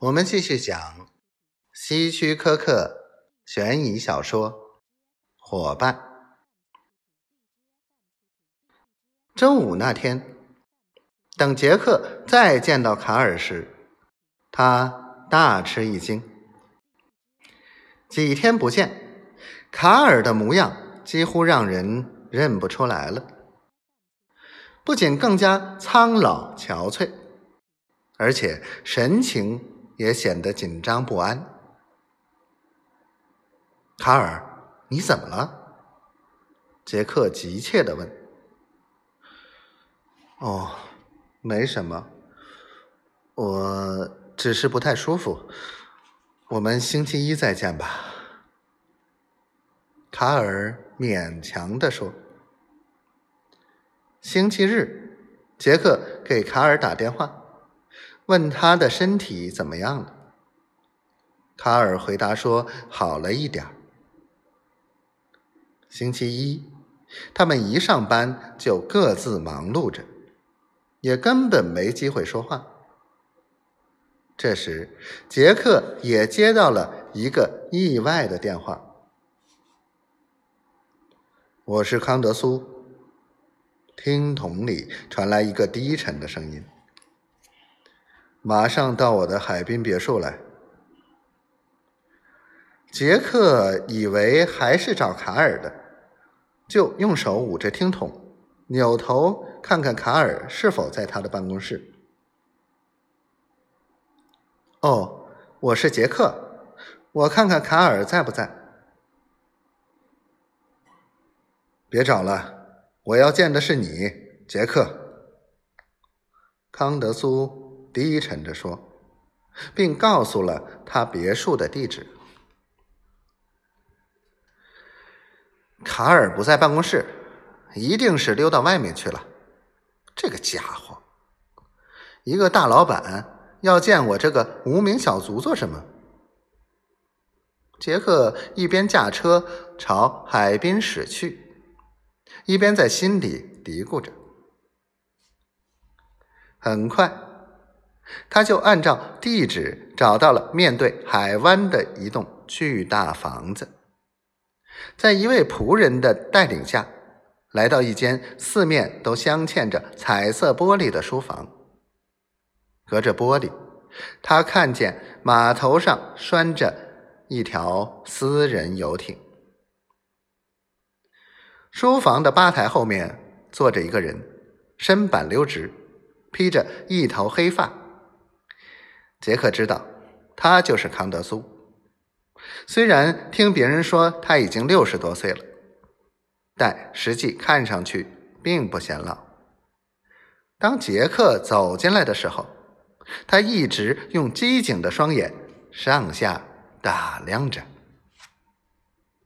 我们继续讲希区柯克悬疑小说《伙伴》。周五那天，等杰克再见到卡尔时，他大吃一惊。几天不见，卡尔的模样几乎让人认不出来了，不仅更加苍老憔悴，而且神情。也显得紧张不安。卡尔，你怎么了？杰克急切的问。哦，没什么，我只是不太舒服。我们星期一再见吧。卡尔勉强的说。星期日，杰克给卡尔打电话。问他的身体怎么样了？卡尔回答说：“好了一点星期一，他们一上班就各自忙碌着，也根本没机会说话。这时，杰克也接到了一个意外的电话：“我是康德苏。”听筒里传来一个低沉的声音。马上到我的海滨别墅来。杰克以为还是找卡尔的，就用手捂着听筒，扭头看看卡尔是否在他的办公室。哦，我是杰克，我看看卡尔在不在。别找了，我要见的是你，杰克。康德苏。低沉着说，并告诉了他别墅的地址。卡尔不在办公室，一定是溜到外面去了。这个家伙，一个大老板要见我这个无名小卒做什么？杰克一边驾车朝海滨驶去，一边在心里嘀咕着。很快。他就按照地址找到了面对海湾的一栋巨大房子，在一位仆人的带领下，来到一间四面都镶嵌着彩色玻璃的书房。隔着玻璃，他看见码头上拴着一条私人游艇。书房的吧台后面坐着一个人，身板溜直，披着一头黑发。杰克知道，他就是康德苏。虽然听别人说他已经六十多岁了，但实际看上去并不显老。当杰克走进来的时候，他一直用机警的双眼上下打量着。